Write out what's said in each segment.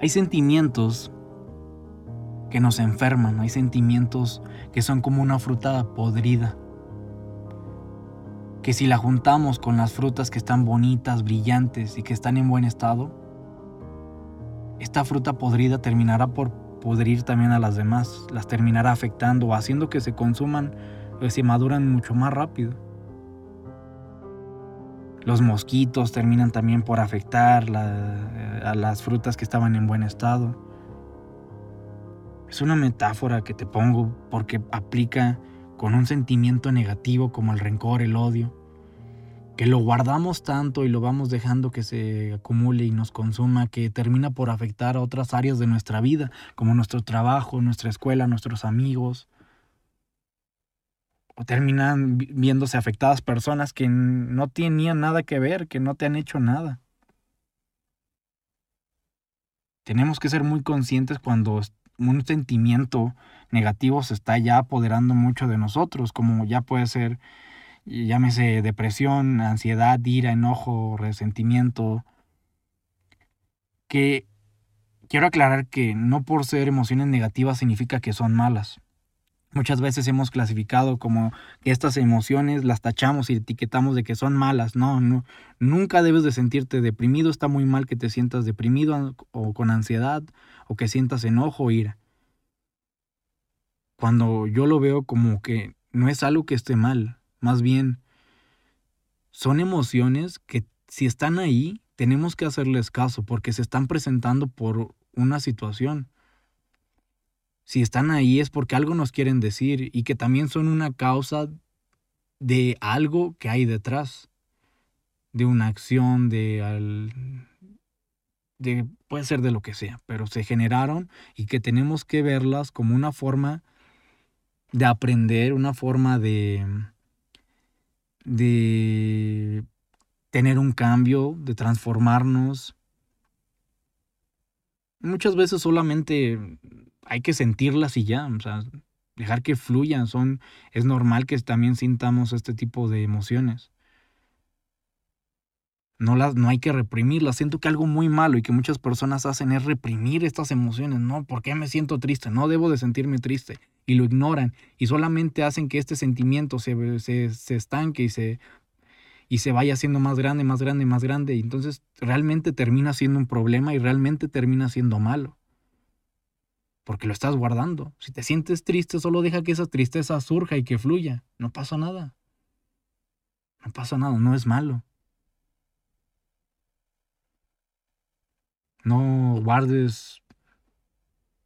Hay sentimientos que nos enferman, hay sentimientos que son como una fruta podrida, que si la juntamos con las frutas que están bonitas, brillantes y que están en buen estado, esta fruta podrida terminará por podrir también a las demás, las terminará afectando o haciendo que se consuman o se maduran mucho más rápido. Los mosquitos terminan también por afectar a las frutas que estaban en buen estado. Es una metáfora que te pongo porque aplica con un sentimiento negativo como el rencor, el odio, que lo guardamos tanto y lo vamos dejando que se acumule y nos consuma, que termina por afectar a otras áreas de nuestra vida, como nuestro trabajo, nuestra escuela, nuestros amigos, terminan viéndose afectadas personas que no tenían nada que ver, que no te han hecho nada. Tenemos que ser muy conscientes cuando un sentimiento negativo se está ya apoderando mucho de nosotros, como ya puede ser, llámese depresión, ansiedad, ira, enojo, resentimiento, que quiero aclarar que no por ser emociones negativas significa que son malas. Muchas veces hemos clasificado como que estas emociones las tachamos y etiquetamos de que son malas. No, no, nunca debes de sentirte deprimido. Está muy mal que te sientas deprimido o con ansiedad o que sientas enojo o ira. Cuando yo lo veo como que no es algo que esté mal, más bien son emociones que si están ahí tenemos que hacerles caso porque se están presentando por una situación si están ahí es porque algo nos quieren decir y que también son una causa de algo que hay detrás, de una acción, de, de puede ser de lo que sea, pero se generaron y que tenemos que verlas como una forma de aprender, una forma de de tener un cambio, de transformarnos. Muchas veces solamente hay que sentirlas y ya, o sea, dejar que fluyan, son, es normal que también sintamos este tipo de emociones. No, las, no hay que reprimirlas. Siento que algo muy malo y que muchas personas hacen es reprimir estas emociones. No, ¿por qué me siento triste? No debo de sentirme triste. Y lo ignoran y solamente hacen que este sentimiento se, se, se estanque y se, y se vaya haciendo más grande, más grande, más grande. Y entonces realmente termina siendo un problema y realmente termina siendo malo porque lo estás guardando. Si te sientes triste, solo deja que esa tristeza surja y que fluya. No pasa nada. No pasa nada, no es malo. No guardes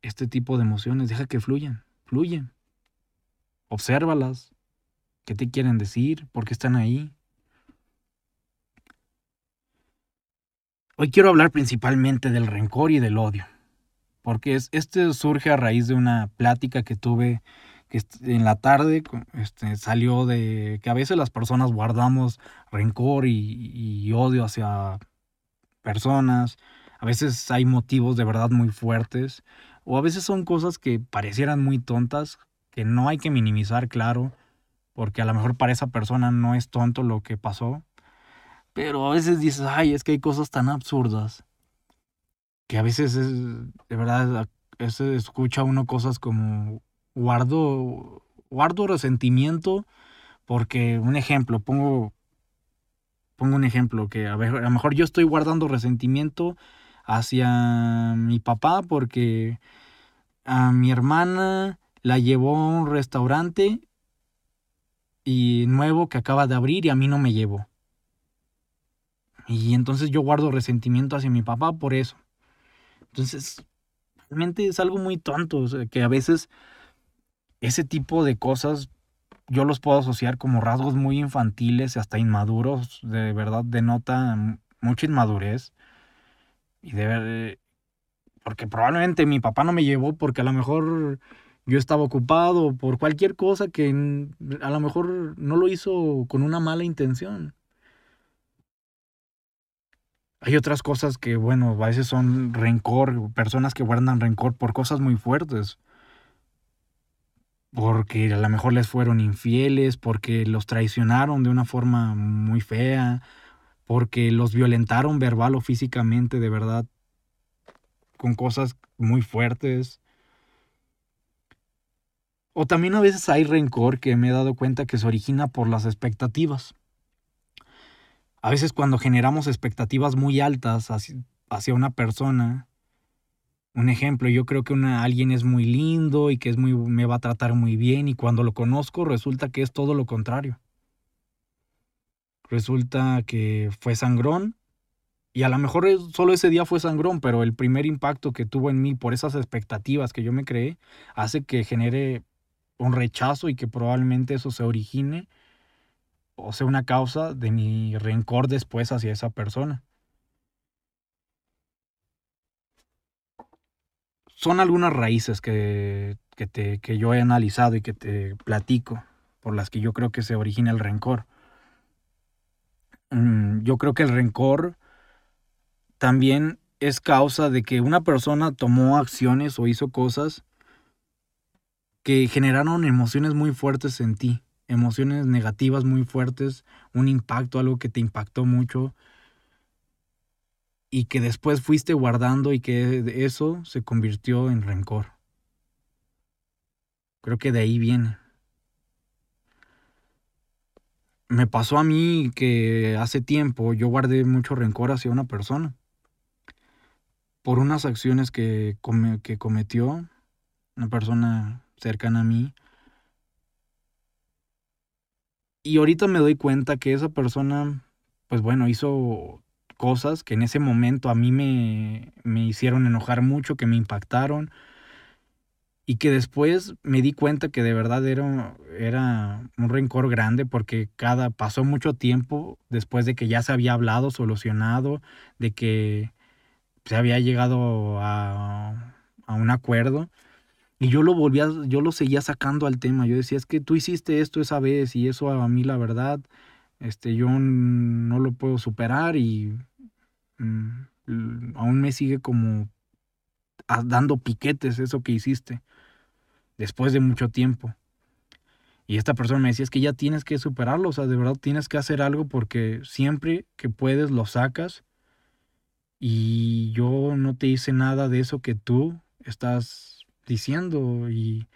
este tipo de emociones, deja que fluyan, fluyen. Obsérvalas. ¿Qué te quieren decir? ¿Por qué están ahí? Hoy quiero hablar principalmente del rencor y del odio porque es, este surge a raíz de una plática que tuve que en la tarde este, salió de que a veces las personas guardamos rencor y, odio hacia personas, a veces hay motivos de verdad muy fuertes, o a veces son cosas que parecieran muy tontas, que no hay que minimizar, claro, porque a lo mejor para esa persona no es tonto lo que pasó, pero a veces dices, ay, es que hay cosas tan absurdas que a veces es, de verdad, se escucha uno cosas como guardo, guardo resentimiento porque, un ejemplo, pongo, pongo un ejemplo, que a lo mejor yo estoy guardando resentimiento hacia mi papá porque a mi hermana la llevó a un restaurante y nuevo que acaba de abrir y a mí no me llevó. Y entonces yo guardo resentimiento hacia mi papá por eso. Entonces, realmente es algo muy tonto, que a veces ese tipo de cosas yo los puedo asociar como rasgos muy infantiles hasta inmaduros, de verdad denota mucha inmadurez. Y de porque probablemente mi papá no me llevó porque a lo mejor yo estaba ocupado por cualquier cosa que a lo mejor no lo hizo con una mala intención. Hay otras cosas que, bueno, a veces son rencor, personas que guardan rencor por cosas muy fuertes. Porque a lo mejor les fueron infieles, porque los traicionaron de una forma muy fea, porque los violentaron verbal o físicamente, de verdad, con cosas muy fuertes. O también a veces hay rencor que me he dado cuenta que se origina por las expectativas. A veces cuando generamos expectativas muy altas hacia, una persona, un ejemplo, yo creo que una, alguien es muy lindo y que es muy, me va a tratar muy bien y cuando lo conozco resulta que es todo lo contrario. Resulta que fue sangrón y a lo mejor solo ese día fue sangrón, pero el primer impacto que tuvo en mí por esas expectativas que yo me creé hace que genere un rechazo y que probablemente eso se origine o sea una causa de mi rencor después hacia esa persona. Son algunas raíces que, te, que yo he analizado y que te platico, por las que yo creo que se origina el rencor. Mm, yo creo que el rencor también es causa de que una persona tomó acciones o hizo cosas que generaron emociones muy fuertes en ti, emociones negativas muy fuertes, un impacto, algo que te impactó mucho y que después fuiste guardando y que eso se convirtió en rencor. Creo que de ahí viene. Me pasó a mí que hace tiempo yo guardé mucho rencor hacia una persona por unas acciones que, que cometió una persona cercana a mí. Y ahorita me doy cuenta que esa persona, pues bueno, hizo cosas que en ese momento a mí me, me hicieron enojar mucho, que me impactaron, y que después me di cuenta que de verdad era, era un rencor grande porque cada pasó mucho tiempo después de que ya se había hablado, solucionado, de que se había llegado a, un acuerdo. Y yo lo volvía, yo lo seguía sacando al tema. Yo decía, es que tú hiciste esto esa vez y eso a mí la verdad, este, yo no lo puedo superar y mm, aún me sigue como dando piquetes eso que hiciste después de mucho tiempo. Y esta persona me decía, es que ya tienes que superarlo, o sea, de verdad tienes que hacer algo porque siempre que puedes lo sacas y yo no te hice nada de eso que tú estás diciendo y,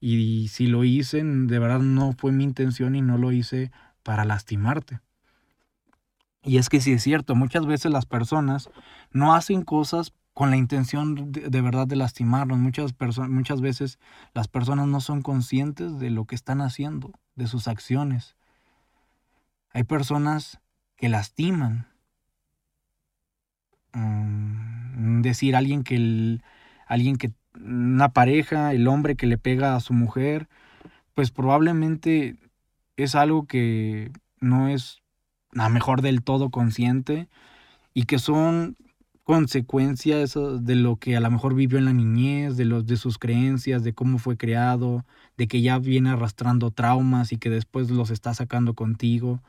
y si lo hice, de verdad no fue mi intención y no lo hice para lastimarte. Y es que sí es cierto, muchas veces las personas no hacen cosas con la intención de, verdad de lastimarnos. Muchas, muchas veces las personas no son conscientes de lo que están haciendo, de sus acciones. Hay personas que lastiman Mm, decir alguien que alguien que una pareja, el hombre que le pega a su mujer, pues probablemente es algo que no es a mejor del todo consciente y que son consecuencias de lo que a lo mejor vivió en la niñez, de los de sus creencias, de cómo fue creado, de que ya viene arrastrando traumas y que después los está sacando contigo,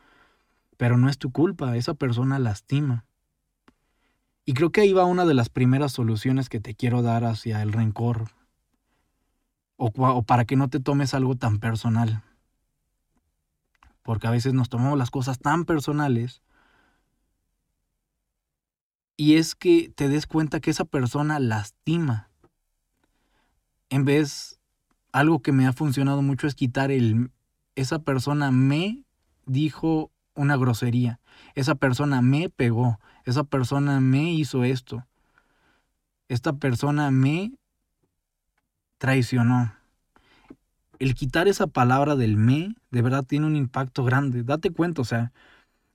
pero no es tu culpa, esa persona lastima. Y creo que ahí va una de las primeras soluciones que te quiero dar hacia el rencor. O, para que no te tomes algo tan personal. Porque a veces nos tomamos las cosas tan personales. Y es que te des cuenta que esa persona lastima. En vez, algo que me ha funcionado mucho es quitar el... Esa persona me dijo una grosería. Esa persona me pegó. Esa persona me hizo esto. Esta persona me traicionó. El quitar esa palabra del me de verdad tiene un impacto grande. Date cuenta, o sea,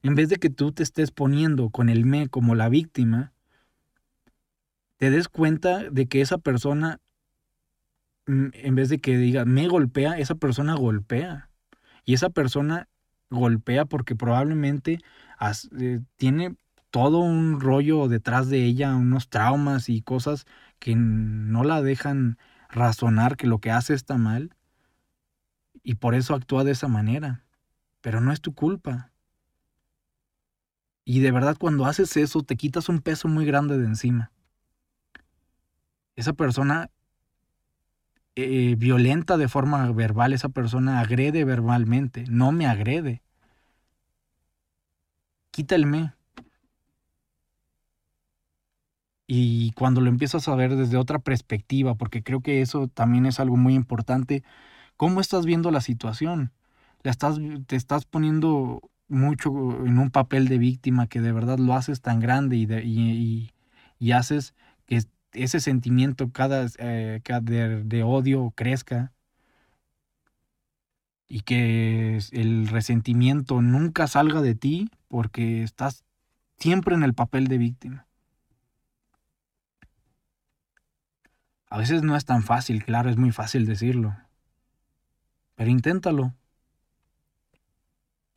en vez de que tú te estés poniendo con el me como la víctima, te des cuenta de que esa persona, mm, en vez de que diga me golpea, esa persona golpea. Y esa persona golpea porque probablemente eh, tiene todo un rollo detrás de ella, unos traumas y cosas que no la dejan razonar que lo que hace está mal y por eso actúa de esa manera. Pero no es tu culpa. Y de verdad cuando haces eso te quitas un peso muy grande de encima. Esa persona eh, violenta de forma verbal, esa persona agrede verbalmente, no me agrede. Quita el me. Y cuando lo empiezas a ver desde otra perspectiva, porque creo que eso también es algo muy importante, ¿cómo estás viendo la situación? Estás, te estás poniendo mucho en un papel de víctima que de verdad lo haces tan grande y, y, y, haces que ese sentimiento cada, eh, de, de odio crezca y que el resentimiento nunca salga de ti porque estás siempre en el papel de víctima. A veces no es tan fácil, claro, es muy fácil decirlo, pero inténtalo.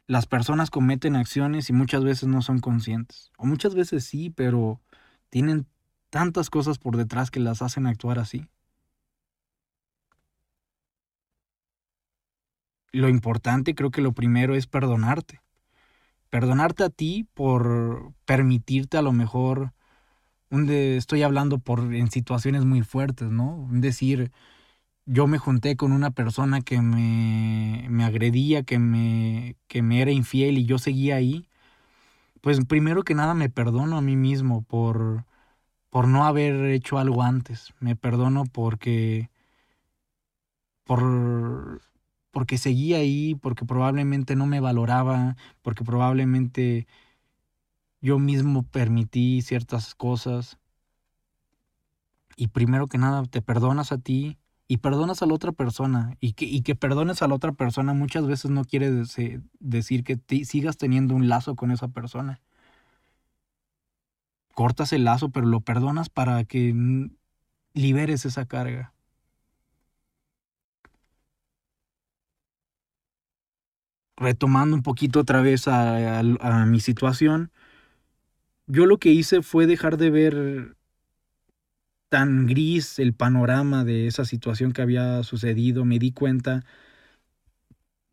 Las personas cometen acciones y muchas veces no son conscientes, o muchas veces sí, pero tienen tantas cosas por detrás que las hacen actuar así. Lo importante, creo que lo primero es perdonarte. Perdonarte a ti por permitirte a lo mejor, estoy hablando por en situaciones muy fuertes, ¿no? decir, yo me junté con una persona que me, me agredía, que me, que me era infiel y yo seguía ahí. Pues primero que nada me perdono a mí mismo por, por no haber hecho algo antes. Me perdono porque por porque seguía ahí, porque probablemente no me valoraba, porque probablemente yo mismo permití ciertas cosas. Y primero que nada, te perdonas a ti y perdonas a la otra persona. Y que, y que perdones a la otra persona muchas veces no quiere decir que sigas teniendo un lazo con esa persona. Cortas el lazo, pero lo perdonas para que liberes esa carga. retomando un poquito otra vez a, mi situación, yo lo que hice fue dejar de ver tan gris el panorama de esa situación que había sucedido. Me di cuenta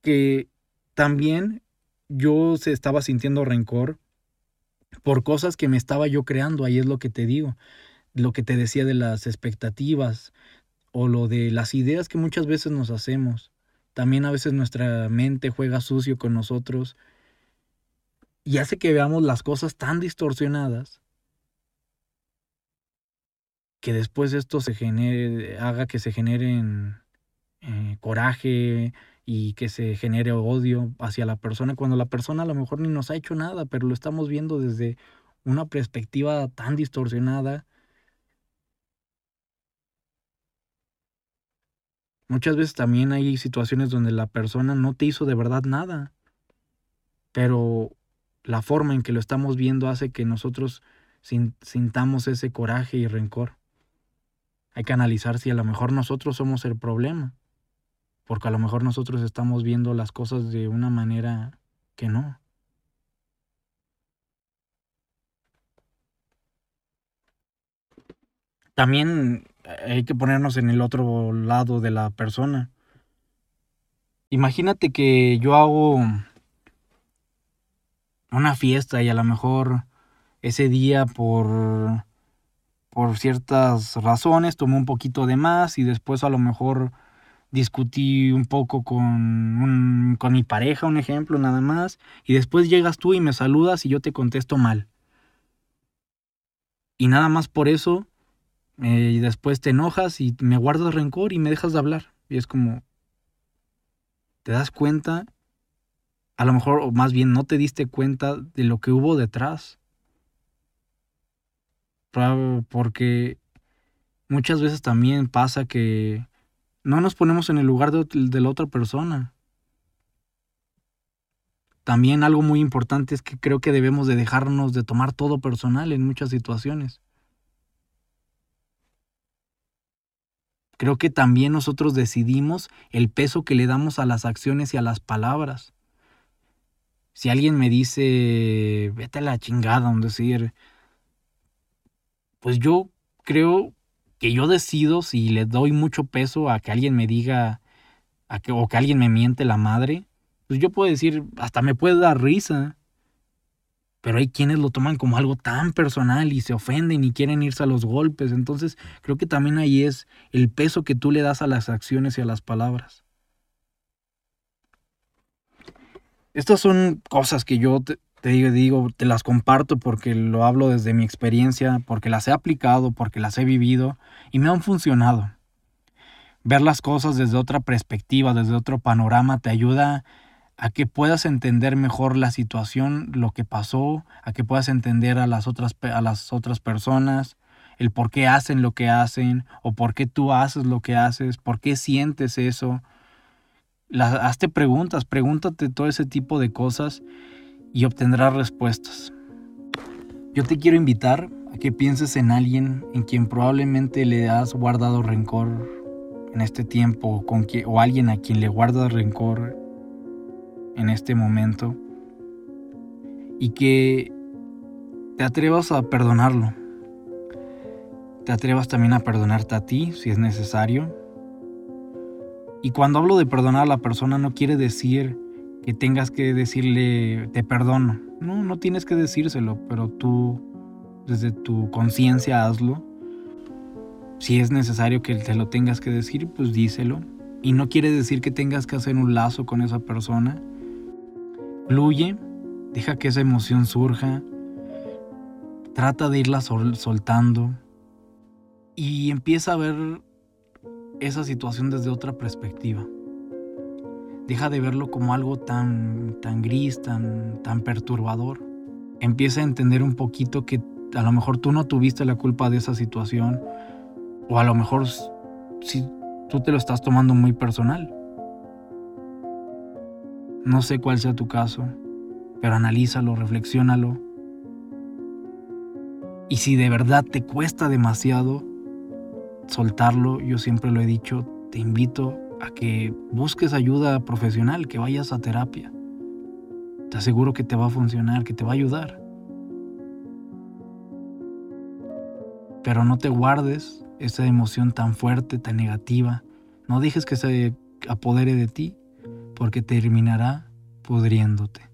que también yo se estaba sintiendo rencor por cosas que me estaba yo creando. Ahí es lo que te digo, lo que te decía de las expectativas o lo de las ideas que muchas veces nos hacemos. También a veces nuestra mente juega sucio con nosotros y hace que veamos las cosas tan distorsionadas que después esto se genere, haga que se genere eh, coraje y que se genere odio hacia la persona cuando la persona a lo mejor ni nos ha hecho nada, pero lo estamos viendo desde una perspectiva tan distorsionada Muchas veces también hay situaciones donde la persona no te hizo de verdad nada, pero la forma en que lo estamos viendo hace que nosotros sintamos ese coraje y rencor. Hay que analizar si a lo mejor nosotros somos el problema, porque a lo mejor nosotros estamos viendo las cosas de una manera que no. También hay que ponernos en el otro lado de la persona. Imagínate que yo hago una fiesta y a lo mejor ese día por por ciertas razones tomé un poquito de más y después a lo mejor discutí un poco con, con mi pareja, un ejemplo nada más, y después llegas tú y me saludas y yo te contesto mal. Y nada más por eso eh, y después te enojas y me guardas rencor y me dejas de hablar. Y es como, te das cuenta, a lo mejor, o más bien no te diste cuenta de lo que hubo detrás. Porque muchas veces también pasa que no nos ponemos en el lugar de, la otra persona. También algo muy importante es que creo que debemos de dejarnos de tomar todo personal en muchas situaciones. Creo que también nosotros decidimos el peso que le damos a las acciones y a las palabras. Si alguien me dice, vete a la chingada, un decir, pues yo creo que yo decido si le doy mucho peso a que alguien me diga, a que, o que alguien me miente la madre, pues yo puedo decir, hasta me puede dar risa. Pero hay quienes lo toman como algo tan personal y se ofenden y quieren irse a los golpes. Entonces creo que también ahí es el peso que tú le das a las acciones y a las palabras. Estas son cosas que yo te digo, digo, te las comparto porque lo hablo desde mi experiencia, porque las he aplicado, porque las he vivido y me han funcionado. Ver las cosas desde otra perspectiva, desde otro panorama, te ayuda a que puedas entender mejor la situación, lo que pasó, a que puedas entender a las otras, a las otras personas, el por qué hacen lo que hacen, o por qué tú haces lo que haces, por qué sientes eso. hazte preguntas, pregúntate todo ese tipo de cosas y obtendrás respuestas. Yo te quiero invitar a que pienses en alguien en quien probablemente le has guardado rencor en este tiempo con que, o alguien a quien le guardas rencor en este momento y que te atrevas a perdonarlo. Te atrevas también a perdonarte a ti si es necesario. Y cuando hablo de perdonar a la persona no quiere decir que tengas que decirle te perdono. No, no tienes que decírselo, pero tú desde tu conciencia hazlo. Si es necesario que te lo tengas que decir, pues díselo. Y no quiere decir que tengas que hacer un lazo con esa persona. Fluye, deja que esa emoción surja. Trata de irla soltando. Y empieza a ver esa situación desde otra perspectiva. Deja de verlo como algo tan, tan gris, tan, tan perturbador. Empieza a entender un poquito que a lo mejor tú no tuviste la culpa de esa situación o a lo mejor si tú te lo estás tomando muy personal. No sé cuál sea tu caso, pero analízalo, reflexiónalo. Y si de verdad te cuesta demasiado soltarlo, yo siempre lo he dicho, te invito a que busques ayuda profesional, que vayas a terapia. Te aseguro que te va a funcionar, que te va a ayudar. Pero no te guardes esa emoción tan fuerte, tan negativa. No dejes que se apodere de ti, porque terminará pudriéndote.